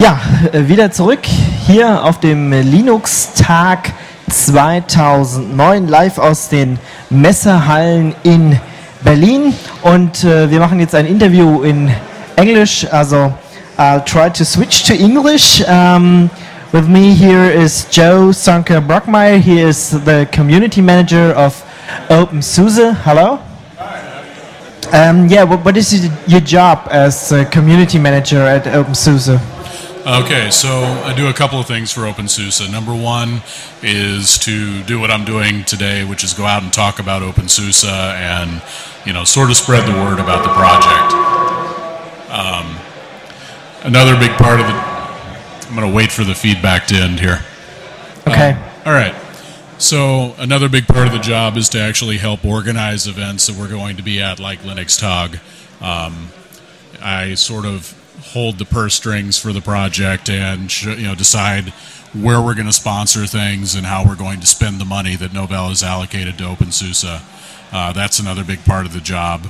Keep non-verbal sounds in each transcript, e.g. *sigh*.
Ja, äh, wieder zurück hier auf dem Linux-Tag 2009 live aus den Messehallen in Berlin und äh, wir machen jetzt ein Interview in Englisch, also I'll try to switch to English. Um, with me here is Joe Sanker Brockmeyer. He is the community manager of OpenSUSE. Hello. Um, yeah, what, what is your job as a community manager at OpenSUSE? Okay, so I do a couple of things for OpenSUSE. Number one is to do what I'm doing today, which is go out and talk about OpenSUSE and, you know, sort of spread the word about the project. Um, another big part of the, I'm going to wait for the feedback to end here. Okay. Um, all right. So another big part of the job is to actually help organize events that we're going to be at, like Linux Tag. Um, I sort of hold the purse strings for the project and you know decide where we're going to sponsor things and how we're going to spend the money that Novell has allocated to OpenSUSE. Uh, that's another big part of the job.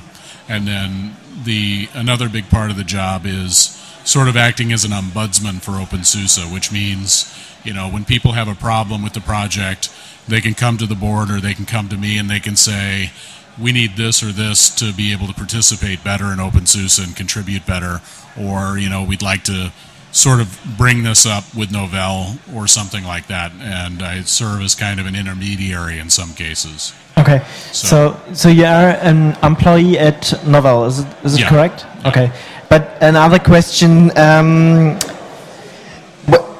And then the another big part of the job is sort of acting as an ombudsman for OpenSUSE, which means you know when people have a problem with the project, they can come to the board or they can come to me and they can say, we need this or this to be able to participate better in OpenSUSE and contribute better, or you know we'd like to sort of bring this up with Novell or something like that, and I serve as kind of an intermediary in some cases. Okay, so so, so you are an employee at Novell, is it, is it Yeah. correct? Okay, but another question. Um,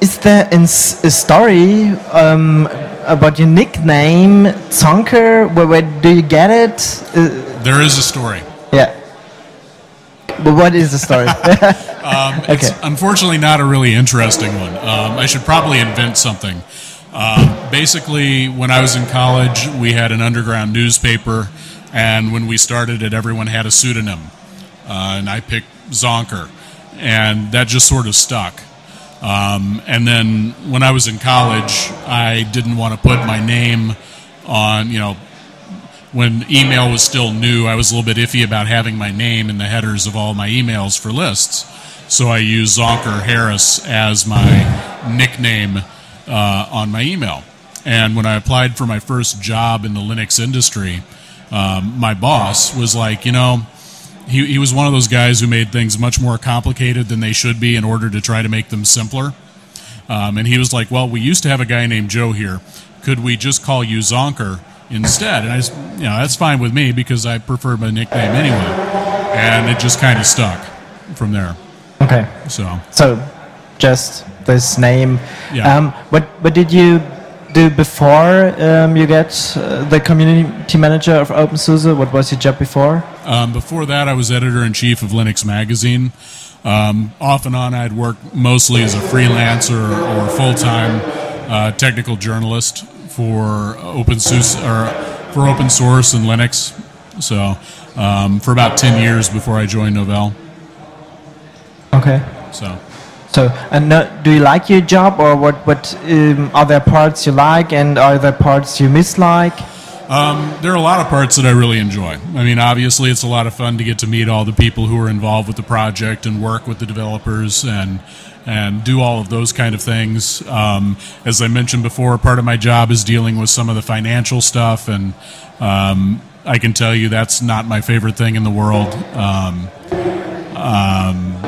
is there a story um, about your nickname, Zonker? Where, where do you get it? Uh, There is a story. But what is the story? *laughs* Um, It's unfortunately not a really interesting one. Um, I should probably invent something. Um, basically, when I was in college, we had an underground newspaper, and when we started it, everyone had a pseudonym. Uh, and I picked Zonker, and that just sort of stuck. Um, and then when I was in college, I didn't want to put my name on, you know, when email was still new, I was a little bit iffy about having my name in the headers of all my emails for lists. So I used Zonker Harris as my nickname uh, on my email. And when I applied for my first job in the Linux industry, um, my boss was like, you know, he, he was one of those guys who made things much more complicated than they should be in order to try to make them simpler. Um, and he was like, "Well, we used to have a guy named Joe here. Could we just call you Zonker instead?" And I, just, you know, that's fine with me because I prefer my nickname anyway. And it just kind of stuck from there. okay, So so just this name. Yeah. Um, what what did you do before um, you get uh, the community manager of OpenSUSE? What was your job before? um, before that, I was editor in chief of Linux Magazine. Um, off and on, I'd worked mostly as a freelancer or full time uh, technical journalist for OpenSUSE or for open source and Linux. So um, for about ten years before I joined Novell. Okay. So. So, and uh, do you like your job, or what? What um, are there parts you like, and are there parts you mislike? Um, there are a lot of parts that I really enjoy. I mean, obviously, it's a lot of fun to get to meet all the people who are involved with the project and work with the developers and and do all of those kind of things. Um, as I mentioned before, part of my job is dealing with some of the financial stuff, and um, I can tell you that's not my favorite thing in the world. Um, um,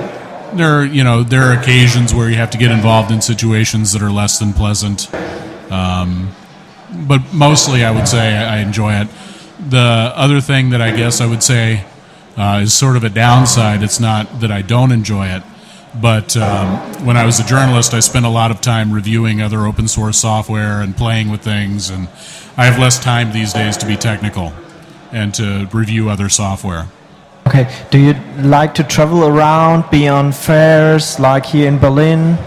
there, are, you know, there are occasions where you have to get involved in situations that are less than pleasant but mostly I would say I enjoy it. The other thing that I guess I would say uh, is sort of a downside. It's not that I don't enjoy it, but um, when I was a journalist, I spent a lot of time reviewing other open source software and playing with things, and I have less time these days to be technical and to review other software. Okay. Do you like to travel around, be on fairs, like here in Berlin?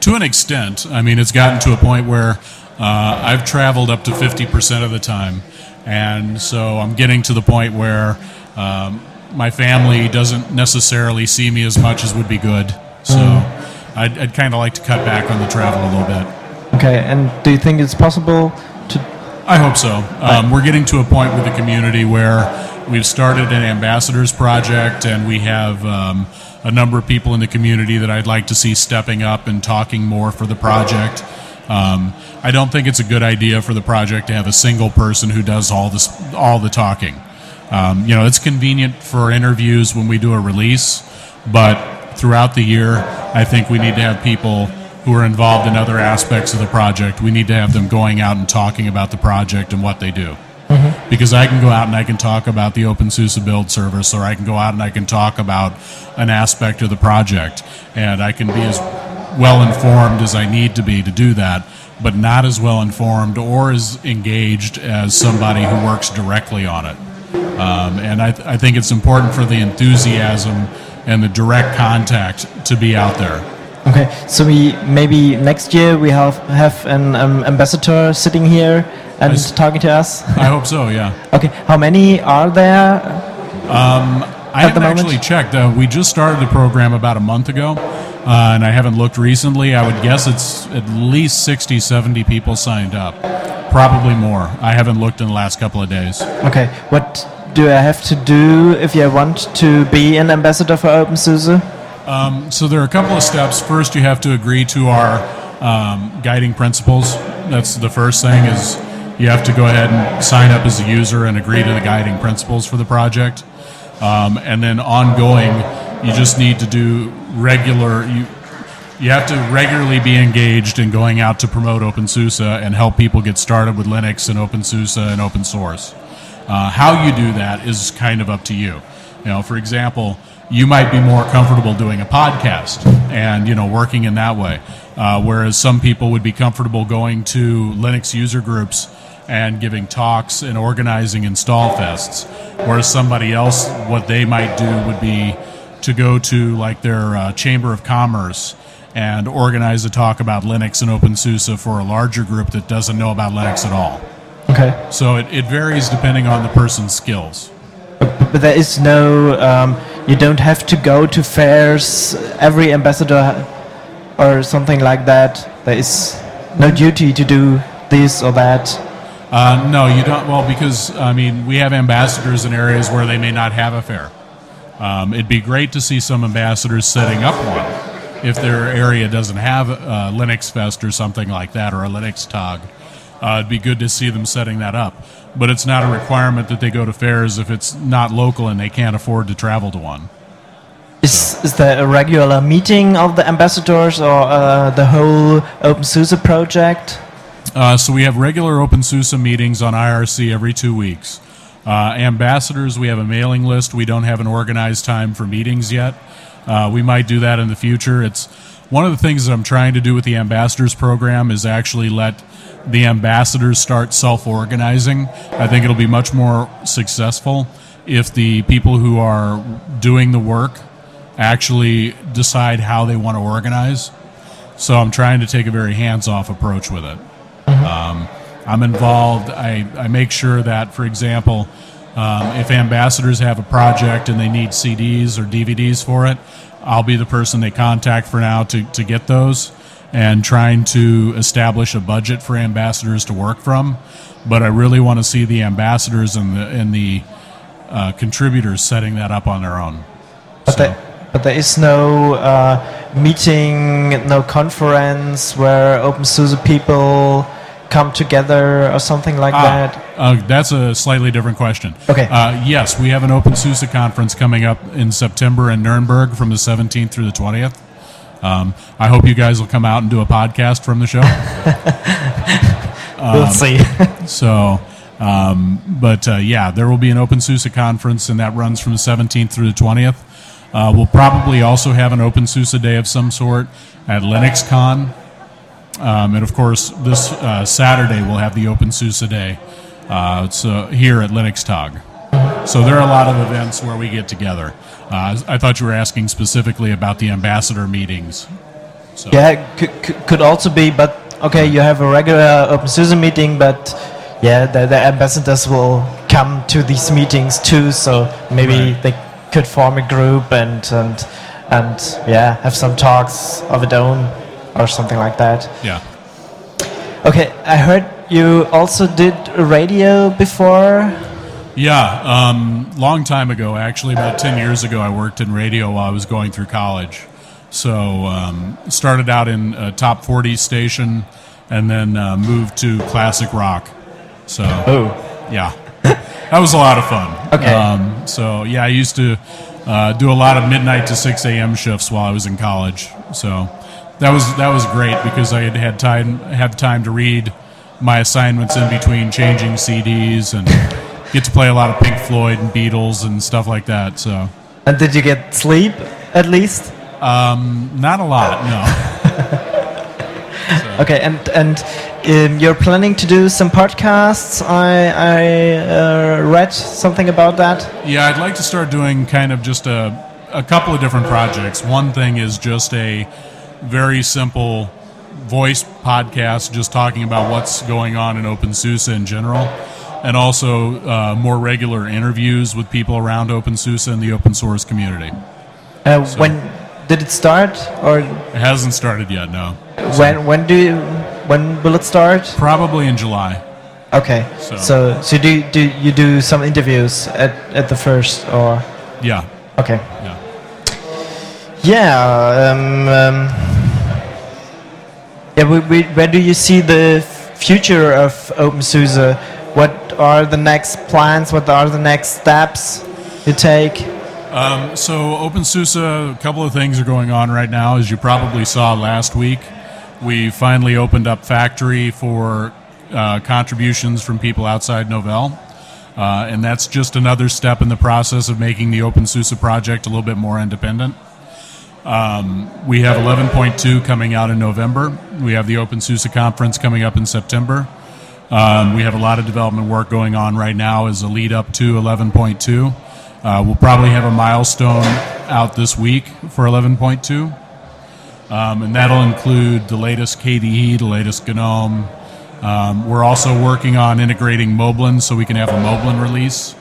to an extent. I mean, it's gotten to a point where uh, I've traveled up to 50% of the time. And so I'm getting to the point where um, my family doesn't necessarily see me as much as would be good. So I'd, I'd kind of like to cut back on the travel a little bit. Okay. And do you think it's possible to? I hope so. Um, we're getting to a point with the community where we've started an ambassadors project and we have um, a number of people in the community that I'd like to see stepping up and talking more for the project. Um, I don't think it's a good idea for the project to have a single person who does all this, all the talking. Um, you know, it's convenient for interviews when we do a release, but throughout the year, I think we need to have people who are involved in other aspects of the project. We need to have them going out and talking about the project and what they do. Mm-hmm. Because I can go out and I can talk about the OpenSUSE build service, or I can go out and I can talk about an aspect of the project, and I can be as well informed as I need to be to do that, but not as well informed or as engaged as somebody who works directly on it. Um, and I, th- I think it's important for the enthusiasm and the direct contact to be out there. Okay, so we maybe next year we have have an um, ambassador sitting here and s- talking to us. I hope *laughs* so. Yeah. okay, how many are there? I haven't actually checked. Uh, we just started the program about a month ago, uh, and I haven't looked recently. I would guess it's at least 60, 70 people signed up. Probably more. I haven't looked in the last couple of days. Okay, what do I have to do if I want to be an ambassador for OpenSUSE? So there are a couple of steps. First, you have to agree to our um, guiding principles. That's the first thing is you have to go ahead and sign up as a user and agree to the guiding principles for the project. Um, and then ongoing, you just need to do regular. You you have to regularly be engaged in going out to promote OpenSUSE and help people get started with Linux and OpenSUSE and open source. Uh, how you do that is kind of up to you. You know, for example, you might be more comfortable doing a podcast and you know working in that way, uh, whereas some people would be comfortable going to Linux user groups and giving talks and organizing install fests, whereas somebody else, what they might do would be to go to like their uh, chamber of commerce and organize a talk about Linux and OpenSUSE for a larger group that doesn't know about Linux at all. Okay, So it, it varies depending on the person's skills. but there is no. Um, you don't have to go to fairs. Every ambassador or something like that. There is no duty to do this or that. Uh, no, you don't. Well, because I mean, we have ambassadors in areas where they may not have a fair. Um, it'd be great to see some ambassadors setting up one if their area doesn't have a Linux Fest or something like that, or a Linux Tag. Uh, it'd be good to see them setting that up. But it's not a requirement that they go to fairs if it's not local and they can't afford to travel to one. Is, is there a regular meeting of the ambassadors or uh, the whole OpenSUSE project? Uh, so we have regular OpenSUSE meetings on IRC every two weeks. Uh, ambassadors, we have a mailing list. We don't have an organized time for meetings yet. Uh, we might do that in the future. It's one of the things that I'm trying to do with the ambassadors program is actually let the ambassadors start self-organizing. I think it'll be much more successful if the people who are doing the work actually decide how they want to organize. So I'm trying to take a very hands-off approach with it. Um, I'm involved. I, I make sure that, for example, um, if ambassadors have a project and they need CDs or DVDs for it, I'll be the person they contact for now to, to get those and trying to establish a budget for ambassadors to work from. But I really want to see the ambassadors and the, and the uh, contributors setting that up on their own. But, So- there, but there is no uh, meeting, no conference where OpenSUSE people come together or something like Ah, that. uh, that's a slightly different question. Okay. Uh, yes, we have an OpenSUSE conference coming up in September in Nuremberg from the 17th through the 20th. Um, I hope you guys will come out and do a podcast from the show. *laughs* we'll see. *laughs* so, um, but uh, yeah, there will be an OpenSUSE conference, and that runs from the 17th through the 20th. Uh, we'll probably also have an OpenSUSE day of some sort at LinuxCon. Um, and of course, this uh, Saturday we'll have the OpenSUSE day. Uh, it's uh, here at Linux Tag. So there are a lot of events where we get together. Uh, I thought you were asking specifically about the ambassador meetings. So, yeah, could, also be, but okay, you have a regular OpenSUSE meeting, but yeah, the, the ambassadors will come to these meetings too, so maybe Right. they could form a group and, and, and yeah, have some talks of their own or something like that. yeah. Okay, I heard you also did radio before. Yeah, um, long time ago, actually, about 10 years ago, I worked in radio while I was going through college. So, um, started out in a top 40 station and then uh, moved to classic rock. So, Oh, yeah, *laughs* that was a lot of fun. Okay. Um, so, yeah, I used to uh, do a lot of midnight to 6 a.m. shifts while I was in college. So, that was that was great because I had had time had time to read my assignments in between changing CDs and get to play a lot of Pink Floyd and Beatles and stuff like that. So, and did you get sleep at least? um, not a lot, no. *laughs* Okay, and and um, you're planning to do some podcasts. I I uh, read something about that. Yeah, I'd like to start doing kind of just a, a couple of different projects. One thing is just a very simple voice podcast, just talking about what's going on in OpenSUSE in general, and also uh, more regular interviews with people around OpenSUSE and the open source community. Uh, When did it start, or It hasn't started yet, no. when when do you, when will it start? Probably in July. Okay, So- so so, do do you do some interviews at at the first or Yeah, okay? Yeah. Um, um, yeah. We, we, where do you see the future of OpenSUSE? What are the next plans? What are the next steps you take? Um, so OpenSUSE, a couple of things are going on right now. As you probably saw last week, we finally opened up Factory for uh, contributions from people outside Novell. Uh, and that's just another step in the process of making the OpenSUSE project a little bit more independent. Um, we have 11.2 coming out in November. We have the OpenSUSE conference coming up in September. Um, we have a lot of development work going on right now as a lead up to 11.2. Uh, we'll probably have a milestone out this week for 11.2. Um, and that'll include the latest KDE, the latest GNOME. Um, we're also working on integrating Moblin so we can have a Moblin release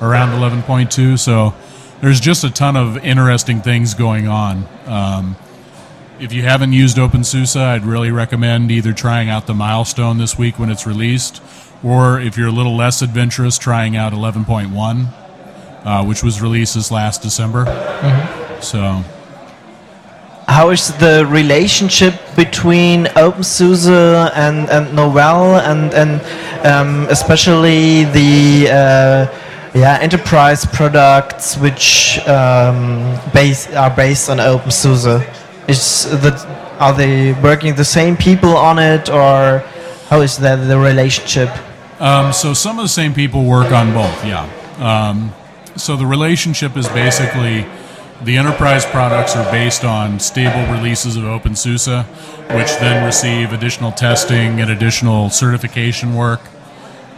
around 11.2. So there's just a ton of interesting things going on. Um, if you haven't used OpenSUSE, I'd really recommend either trying out the milestone this week when it's released, or if you're a little less adventurous, trying out 11.1, uh, which was released this last December. So, How is the relationship between OpenSUSE and, and Novell and, and um, especially the uh, yeah, enterprise products which um, base, are based on OpenSUSE? Is that, are they working the same people on it or how is that the relationship? um, so some of the same people work on both, yeah. Um, so the relationship is basically the enterprise products are based on stable releases of OpenSUSE, which then receive additional testing and additional certification work.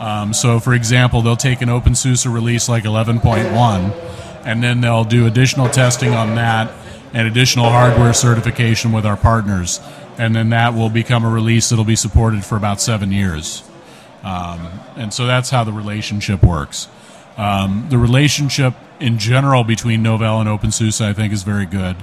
Um, so, for example, they'll take an OpenSUSE release like 11.1, and then they'll do additional testing on that and additional hardware certification with our partners, and then that will become a release that'll be supported for about seven years. Um, and so that's how the relationship works. Um, the relationship in general between Novell and OpenSUSE, I think, is very good.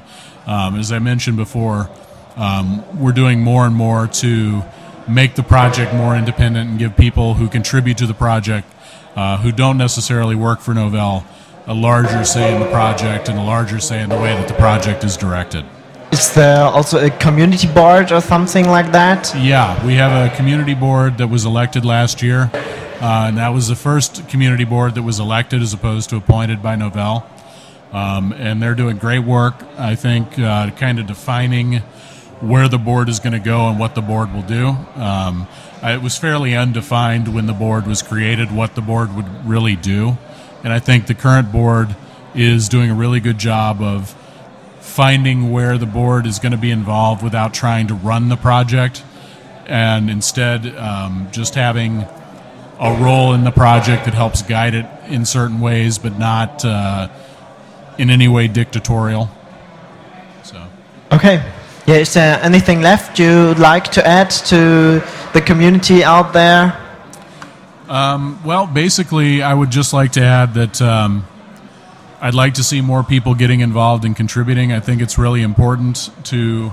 Um, as I mentioned before, um, we're doing more and more to make the project more independent and give people who contribute to the project, uh, who don't necessarily work for Novell, a larger say in the project and a larger say in the way that the project is directed. Is there also a community board or something like that? Yeah, we have a community board that was elected last year, uh, and that was the first community board that was elected as opposed to appointed by Novell. Um, and they're doing great work, I think, uh, kind of defining where the board is going to go and what the board will do. Um, it was fairly undefined when the board was created what the board would really do. And I think the current board is doing a really good job of finding where the board is going to be involved without trying to run the project and instead um, just having a role in the project that helps guide it in certain ways but not uh, in any way dictatorial so Okay. Yeah, is there anything left you'd like to add to the community out there? well basically i would just like to add that um, i'd like to see more people getting involved and contributing i think it's really important to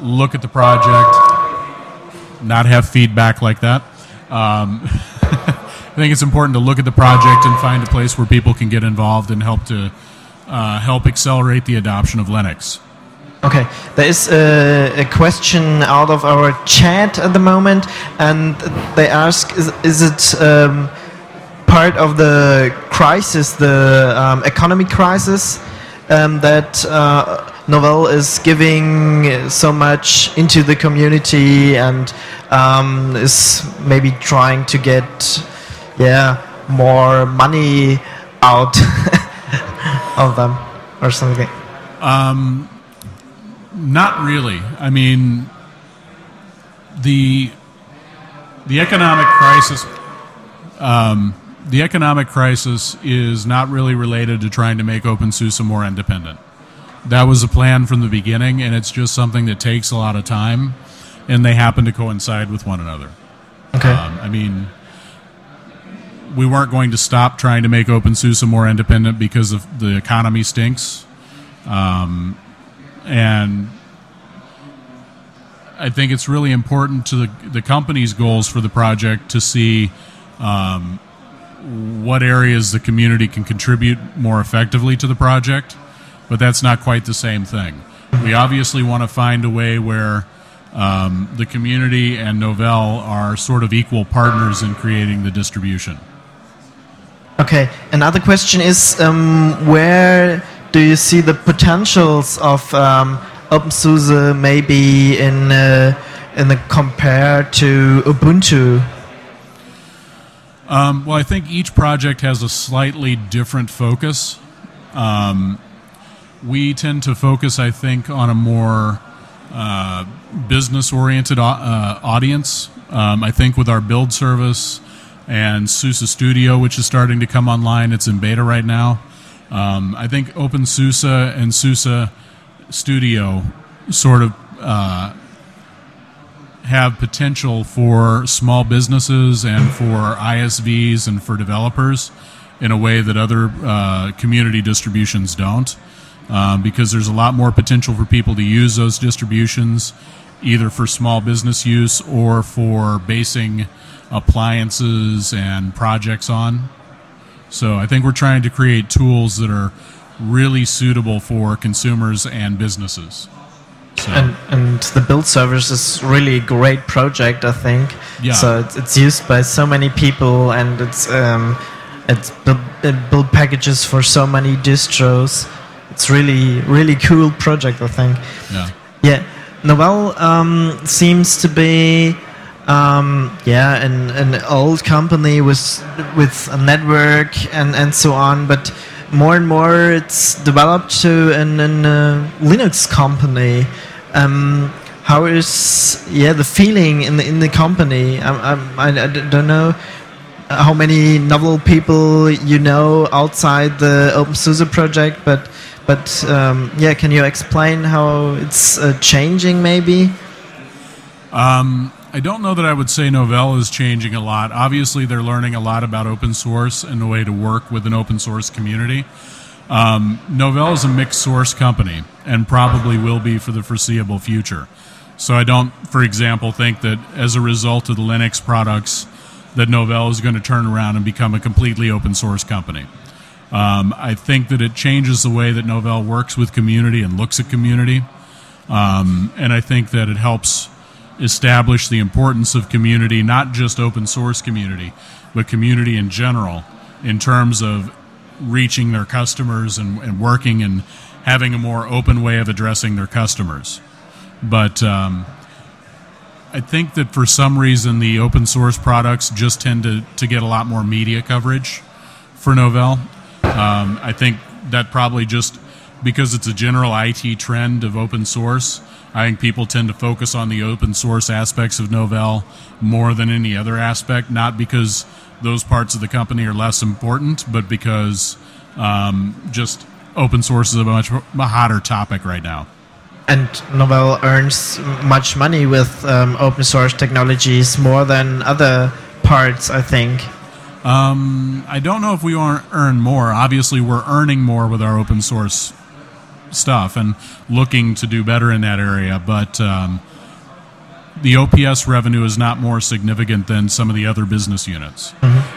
look at the project not have feedback like that um, *laughs* I think it's important to look at the project and find a place where people can get involved and help to uh, help accelerate the adoption of Linux. Okay, there is a, a, question out of our chat at the moment, and they ask: Is, is it um, part of the crisis, the um, economic crisis, um, that uh, Novell is giving so much into the community and um, is maybe trying to get, yeah, more money out *laughs* of them or something? Not really. I mean, the the economic crisis. Um, the economic crisis is not really related to trying to make OpenSUSE more independent. That was a plan from the beginning, and it's just something that takes a lot of time, and they happen to coincide with one another. Okay. Um, I mean, we weren't going to stop trying to make OpenSUSE more independent because of the economy stinks. Um, and I think it's really important to the, the company's goals for the project to see um, what areas the community can contribute more effectively to the project, but that's not quite the same thing. We obviously want to find a way where um, the community and Novell are sort of equal partners in creating the distribution. Okay, another question is um, where do you see the potentials of um, OpenSUSE maybe in uh, in the compared to Ubuntu? Um, well, I think each project has a slightly different focus. Um, we tend to focus, I think, on a more uh, business oriented uh, audience. Um, I think with our build service, and SUSE Studio, which is starting to come online. It's in beta right now. Um, I think OpenSUSE and SUSE Studio sort of uh, have potential for small businesses and for ISVs and for developers in a way that other uh, community distributions don't. Um, because there's a lot more potential for people to use those distributions either for small business use or for basing appliances and projects on. So I think we're trying to create tools that are really suitable for consumers and businesses. So. And, and the build service is really a great project, I think. Yeah. So it's, it's used by so many people, and it's um, it's build, build packages for so many distros. It's really really cool project, I think. Yeah. Yeah. Novell um, seems to be um, yeah, an, an old company with with a network and, and so on, but more and more it's developed to an, an uh, Linux company. Um, how is yeah the feeling in the in the company? I, I, I don't know how many Novell people you know outside the OpenSUSE project, but but um, yeah, can you explain how it's uh, changing maybe? Um, I don't know that I would say Novell is changing a lot. Obviously, they're learning a lot about open source and the way to work with an open source community. Um, Novell is a mixed source company and probably will be for the foreseeable future. So I don't, for example, think that as a result of the Linux products, that Novell is going to turn around and become a completely open source company. Um, I think that it changes the way that Novell works with community and looks at community. Um, and I think that it helps establish the importance of community, not just open source community, but community in general, in terms of reaching their customers and, and working and having a more open way of addressing their customers. But um, I think that for some reason the open source products just tend to, to get a lot more media coverage for Novell. Um, I think that probably just because it's a general IT trend of open source I think people tend to focus on the open source aspects of Novell more than any other aspect, not because those parts of the company are less important, but because um, just open source is a much a hotter topic right now. And Novell earns much money with um, open source technologies more than other parts, I think. Um, I don't know if we earn more. Obviously, we're earning more with our open source stuff and looking to do better in that area. But um, the OPS revenue is not more significant than some of the other business units.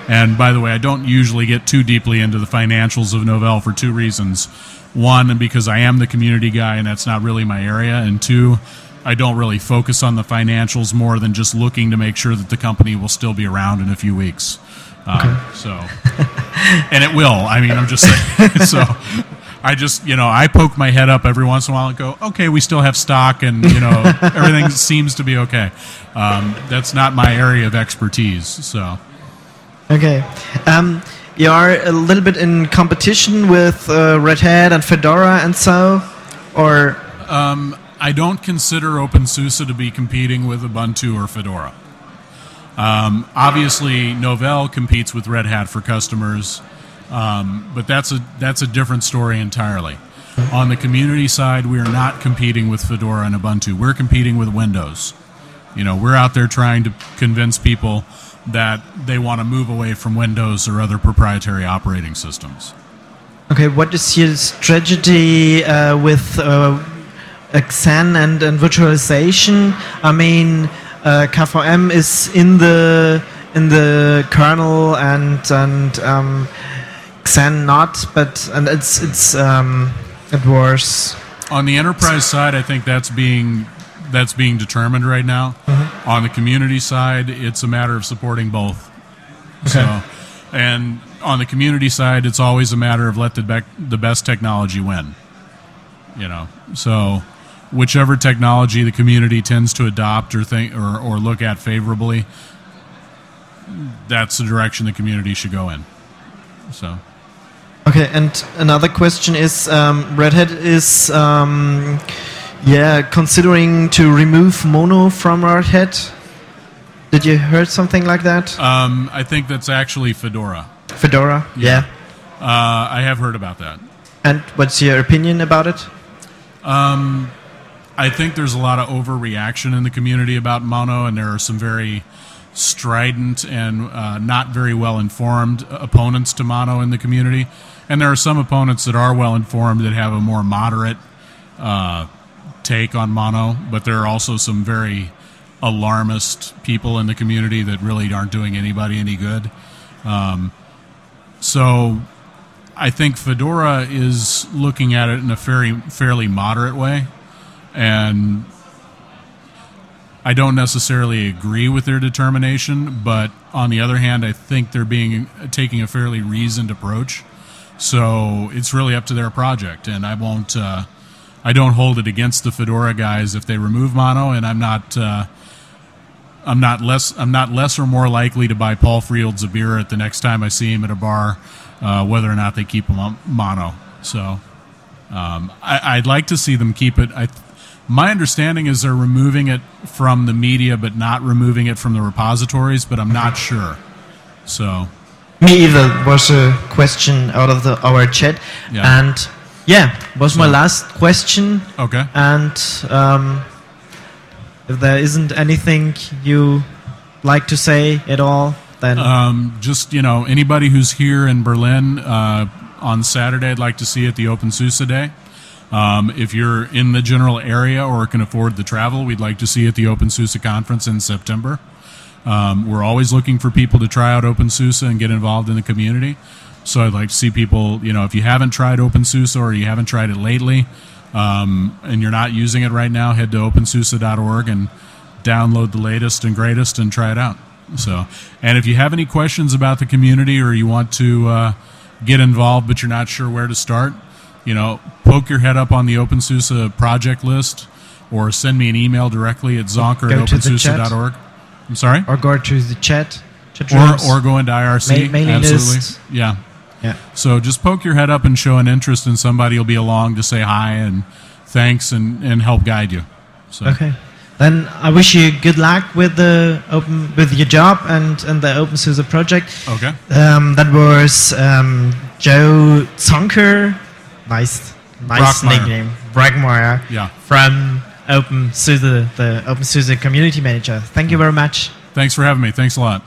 And by the way, I don't usually get too deeply into the financials of Novell for two reasons. One, because I am the community guy and that's not really my area. And two, I don't really focus on the financials more than just looking to make sure that the company will still be around in a few weeks. Um, So, and it will. I mean, I'm just saying. *laughs* so, I just, you know, I poke my head up every once in a while and go, okay, we still have stock and, you know, *laughs* everything seems to be okay. Um, that's not my area of expertise. So, Okay. Um, you are a little bit in competition with uh, Red Hat and Fedora and so, or I don't consider OpenSUSE to be competing with Ubuntu or Fedora. Um, obviously, Novell competes with Red Hat for customers, um, but that's a that's a different story entirely. On the community side, we are not competing with Fedora and Ubuntu. We're competing with Windows. You know, we're out there trying to convince people that they want to move away from Windows or other proprietary operating systems. okay, what is your strategy uh, with uh, Xen and, and virtualization? I mean, uh, KVM is in the in the kernel and and um, Xen not, but and it's it's um, it was On the enterprise side, I think that's being that's being determined right now. On the community side, it's a matter of supporting both. So, and on the community side, it's always a matter of let the bec- the best technology win. You know, so whichever technology the community tends to adopt or think or, or look at favorably, that's the direction the community should go in. So. Okay, and another question is um, Red Hat is um, yeah considering to remove Mono from Red Hat. Did you heard something like that? Um, I think that's actually Fedora. Fedora. Yeah. Uh, I have heard about that. And what's your opinion about it? I think there's a lot of overreaction in the community about mono, and there are some very strident and uh, not very well informed opponents to mono in the community. And there are some opponents that are well informed that have a more moderate uh, take on mono, but there are also some very alarmist people in the community that really aren't doing anybody any good. Um, so I think Fedora is looking at it in a very fairly moderate way, and I don't necessarily agree with their determination. But on the other hand, I think they're being taking a fairly reasoned approach. So it's really up to their project, and I won't. Uh, I don't hold it against the Fedora guys if they remove mono, and I'm not. Uh, I'm not less. I'm not less or more likely to buy Paul Frields a beer at the next time I see him at a bar, uh, whether or not they keep him mono. So, um, I, I'd like to see them keep it. I, my understanding is they're removing it from the media, but not removing it from the repositories. But I'm not sure. So, Me either was a question out of the our chat, Yeah. and yeah, was my last question. okay. And um, if there isn't anything you like to say at all, then Um, just you know, anybody who's here in Berlin uh, on Saturday, I'd like to see at the Open SUSE Day. Um, if you're in the general area or can afford the travel, we'd like to see you at the Open SUSE conference in September. Um, we're always looking for people to try out OpenSUSE and get involved in the community. So I'd like to see people, you know, if you haven't tried OpenSUSE or you haven't tried it lately, um, and you're not using it right now, head to OpenSUSE.org and download the latest and greatest and try it out. So, and if you have any questions about the community or you want to uh, get involved but you're not sure where to start, you know, poke your head up on the OpenSUSE project list or send me an email directly at zonker at to the chat. OpenSUSE.org. I'm sorry? or go to the chat, chat or, rooms. or go into IRC. Ma- mailing Absolutely. list. Yeah. yeah. So just poke your head up and show an interest, and somebody will be along to say hi and thanks and, and help guide you. So Okay. Then I wish you good luck with the open with your job and, and the OpenSUSE project. okay. Um, that was um, Joe Zonker. Nice, nice Brockmeier. nickname. Bragmeyer. Yeah. From OpenSUSE, the OpenSUSE community manager. Thank you mm. very much. Thanks for having me. Thanks a lot.